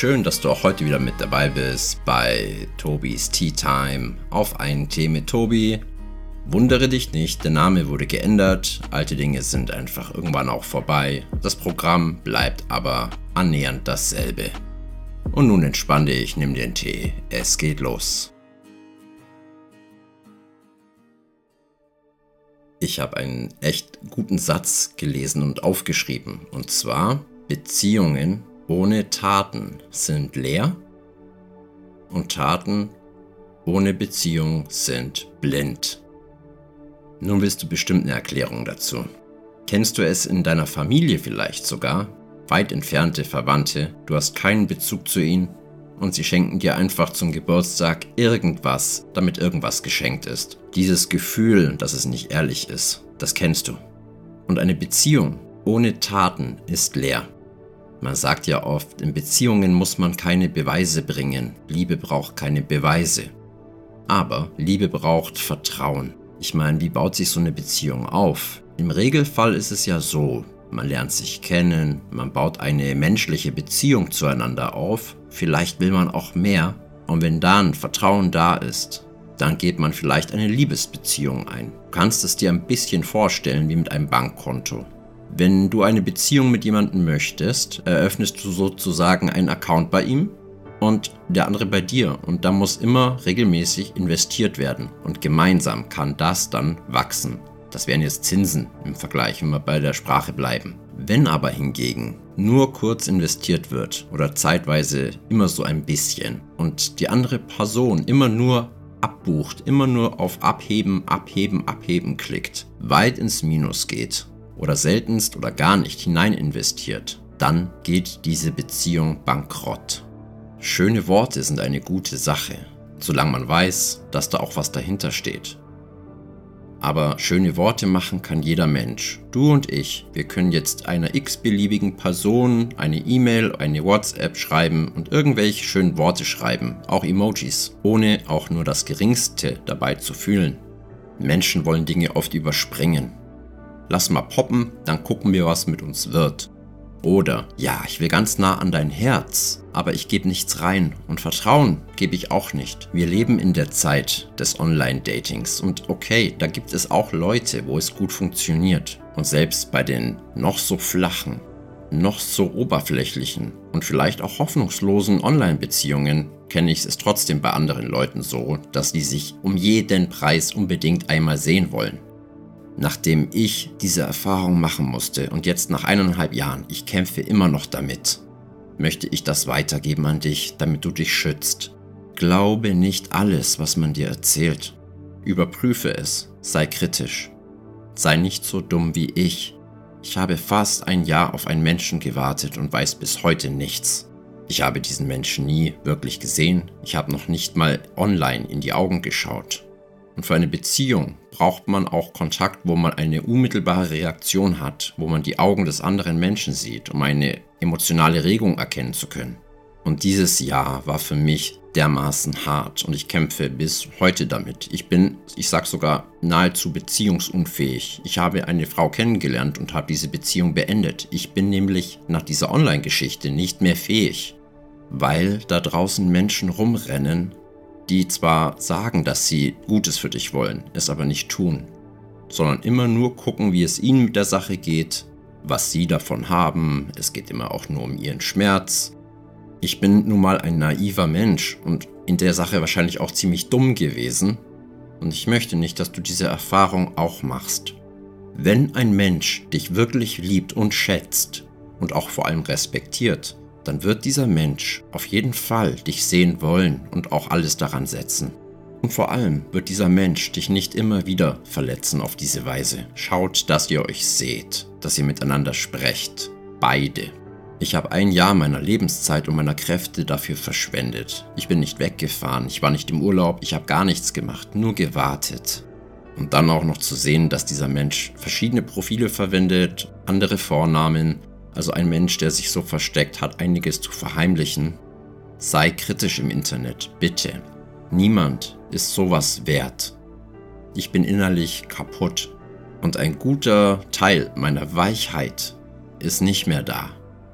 Schön, dass du auch heute wieder mit dabei bist bei Tobis Tea Time auf einen Tee mit Tobi. Wundere dich nicht, der Name wurde geändert, alte Dinge sind einfach irgendwann auch vorbei. Das Programm bleibt aber annähernd dasselbe. Und nun entspann dich, nimm den Tee, es geht los. Ich habe einen echt guten Satz gelesen und aufgeschrieben. Und zwar, Beziehungen ohne Taten sind leer und Taten ohne Beziehung sind blind. Nun willst du bestimmt eine Erklärung dazu. Kennst du es in deiner Familie vielleicht sogar? Weit entfernte Verwandte, du hast keinen Bezug zu ihnen und sie schenken dir einfach zum Geburtstag irgendwas, damit irgendwas geschenkt ist. Dieses Gefühl, dass es nicht ehrlich ist, das kennst du. Und eine Beziehung ohne Taten ist leer. Man sagt ja oft, in Beziehungen muss man keine Beweise bringen. Liebe braucht keine Beweise. Aber Liebe braucht Vertrauen. Ich meine, wie baut sich so eine Beziehung auf? Im Regelfall ist es ja so, man lernt sich kennen, man baut eine menschliche Beziehung zueinander auf, vielleicht will man auch mehr und wenn dann Vertrauen da ist, dann geht man vielleicht eine Liebesbeziehung ein. Du kannst es dir ein bisschen vorstellen wie mit einem Bankkonto. Wenn du eine Beziehung mit jemandem möchtest, eröffnest du sozusagen einen Account bei ihm und der andere bei dir. Und da muss immer regelmäßig investiert werden. Und gemeinsam kann das dann wachsen. Das wären jetzt Zinsen im Vergleich, wenn wir bei der Sprache bleiben. Wenn aber hingegen nur kurz investiert wird oder zeitweise immer so ein bisschen und die andere Person immer nur abbucht, immer nur auf Abheben, Abheben, Abheben klickt, weit ins Minus geht oder seltenst oder gar nicht hinein investiert, dann geht diese Beziehung bankrott. Schöne Worte sind eine gute Sache, solange man weiß, dass da auch was dahinter steht. Aber schöne Worte machen kann jeder Mensch. Du und ich, wir können jetzt einer x-beliebigen Person eine E-Mail, eine WhatsApp schreiben und irgendwelche schönen Worte schreiben, auch Emojis, ohne auch nur das Geringste dabei zu fühlen. Menschen wollen Dinge oft überspringen. Lass mal poppen, dann gucken wir, was mit uns wird. Oder, ja, ich will ganz nah an dein Herz, aber ich gebe nichts rein und Vertrauen gebe ich auch nicht. Wir leben in der Zeit des Online-Datings und okay, da gibt es auch Leute, wo es gut funktioniert. Und selbst bei den noch so flachen, noch so oberflächlichen und vielleicht auch hoffnungslosen Online-Beziehungen kenne ich es trotzdem bei anderen Leuten so, dass die sich um jeden Preis unbedingt einmal sehen wollen nachdem ich diese Erfahrung machen musste und jetzt nach eineinhalb Jahren, ich kämpfe immer noch damit, möchte ich das weitergeben an dich, damit du dich schützt. Glaube nicht alles, was man dir erzählt. Überprüfe es, sei kritisch. Sei nicht so dumm wie ich. Ich habe fast ein Jahr auf einen Menschen gewartet und weiß bis heute nichts. Ich habe diesen Menschen nie wirklich gesehen. Ich habe noch nicht mal online in die Augen geschaut. Und für eine Beziehung braucht man auch Kontakt, wo man eine unmittelbare Reaktion hat, wo man die Augen des anderen Menschen sieht, um eine emotionale Regung erkennen zu können. Und dieses Jahr war für mich dermaßen hart und ich kämpfe bis heute damit. Ich bin, ich sag sogar, nahezu beziehungsunfähig. Ich habe eine Frau kennengelernt und habe diese Beziehung beendet. Ich bin nämlich nach dieser Online-Geschichte nicht mehr fähig, weil da draußen Menschen rumrennen, die zwar sagen, dass sie Gutes für dich wollen, es aber nicht tun, sondern immer nur gucken, wie es ihnen mit der Sache geht, was sie davon haben, es geht immer auch nur um ihren Schmerz. Ich bin nun mal ein naiver Mensch und in der Sache wahrscheinlich auch ziemlich dumm gewesen und ich möchte nicht, dass du diese Erfahrung auch machst. Wenn ein Mensch dich wirklich liebt und schätzt und auch vor allem respektiert, dann wird dieser Mensch auf jeden Fall dich sehen wollen und auch alles daran setzen. Und vor allem wird dieser Mensch dich nicht immer wieder verletzen auf diese Weise. Schaut, dass ihr euch seht, dass ihr miteinander sprecht. Beide. Ich habe ein Jahr meiner Lebenszeit und meiner Kräfte dafür verschwendet. Ich bin nicht weggefahren, ich war nicht im Urlaub, ich habe gar nichts gemacht, nur gewartet. Und dann auch noch zu sehen, dass dieser Mensch verschiedene Profile verwendet, andere Vornamen, also ein Mensch, der sich so versteckt, hat einiges zu verheimlichen. Sei kritisch im Internet, bitte. Niemand ist sowas wert. Ich bin innerlich kaputt und ein guter Teil meiner Weichheit ist nicht mehr da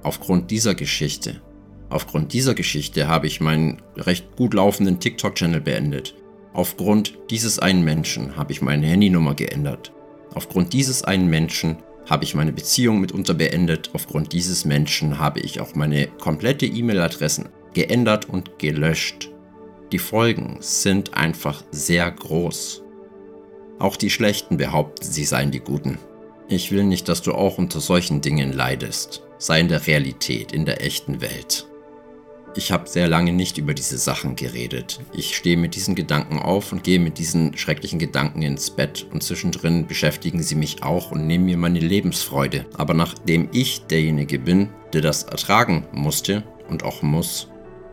aufgrund dieser Geschichte. Aufgrund dieser Geschichte habe ich meinen recht gut laufenden TikTok-Channel beendet. Aufgrund dieses einen Menschen habe ich meine Handynummer geändert. Aufgrund dieses einen Menschen habe ich meine Beziehung mitunter beendet. Aufgrund dieses Menschen habe ich auch meine komplette E-Mail-Adressen geändert und gelöscht. Die Folgen sind einfach sehr groß. Auch die Schlechten behaupten, sie seien die Guten. Ich will nicht, dass du auch unter solchen Dingen leidest. Sei in der Realität, in der echten Welt. Ich habe sehr lange nicht über diese Sachen geredet. Ich stehe mit diesen Gedanken auf und gehe mit diesen schrecklichen Gedanken ins Bett und zwischendrin beschäftigen sie mich auch und nehmen mir meine Lebensfreude. Aber nachdem ich derjenige bin, der das ertragen musste und auch muss,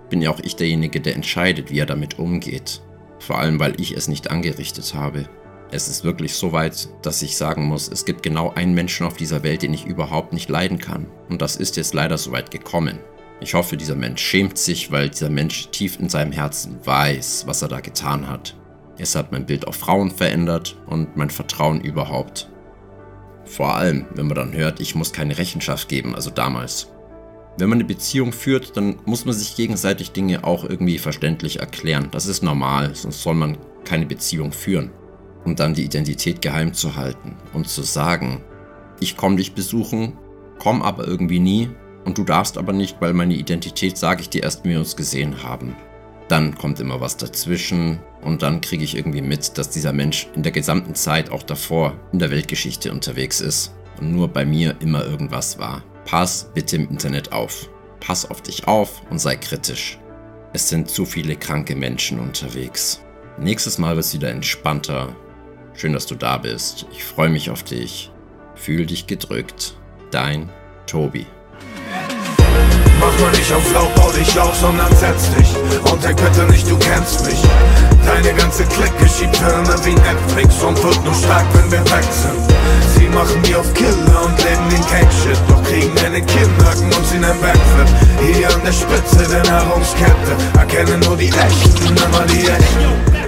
bin ja auch ich derjenige, der entscheidet, wie er damit umgeht. Vor allem, weil ich es nicht angerichtet habe. Es ist wirklich so weit, dass ich sagen muss, es gibt genau einen Menschen auf dieser Welt, den ich überhaupt nicht leiden kann. Und das ist jetzt leider so weit gekommen. Ich hoffe, dieser Mensch schämt sich, weil dieser Mensch tief in seinem Herzen weiß, was er da getan hat. Es hat mein Bild auf Frauen verändert und mein Vertrauen überhaupt. Vor allem, wenn man dann hört, ich muss keine Rechenschaft geben, also damals. Wenn man eine Beziehung führt, dann muss man sich gegenseitig Dinge auch irgendwie verständlich erklären. Das ist normal, sonst soll man keine Beziehung führen. Um dann die Identität geheim zu halten und zu sagen, ich komme dich besuchen, komm aber irgendwie nie und du darfst aber nicht, weil meine Identität sage ich dir erst, wenn wir uns gesehen haben. Dann kommt immer was dazwischen und dann kriege ich irgendwie mit, dass dieser Mensch in der gesamten Zeit auch davor in der Weltgeschichte unterwegs ist und nur bei mir immer irgendwas war. Pass bitte im Internet auf. Pass auf dich auf und sei kritisch. Es sind zu viele kranke Menschen unterwegs. Nächstes Mal wird es wieder entspannter. Schön, dass du da bist. Ich freue mich auf dich. Fühl dich gedrückt. Dein Tobi. Mach mal nicht auf laut, bau dich auf, sondern setz dich. Und denk bitte nicht, du kennst mich. Deine ganze Clique schiebt Filme wie Netflix Und wird nur stark, wenn wir weg sind. Sie machen die auf Killer und leben den Gang-Shit Doch kriegen eine Kinnhaken und sie nen Backflip. Hier an der Spitze der Nahrungskette. Erkennen nur die Echten, immer die Echten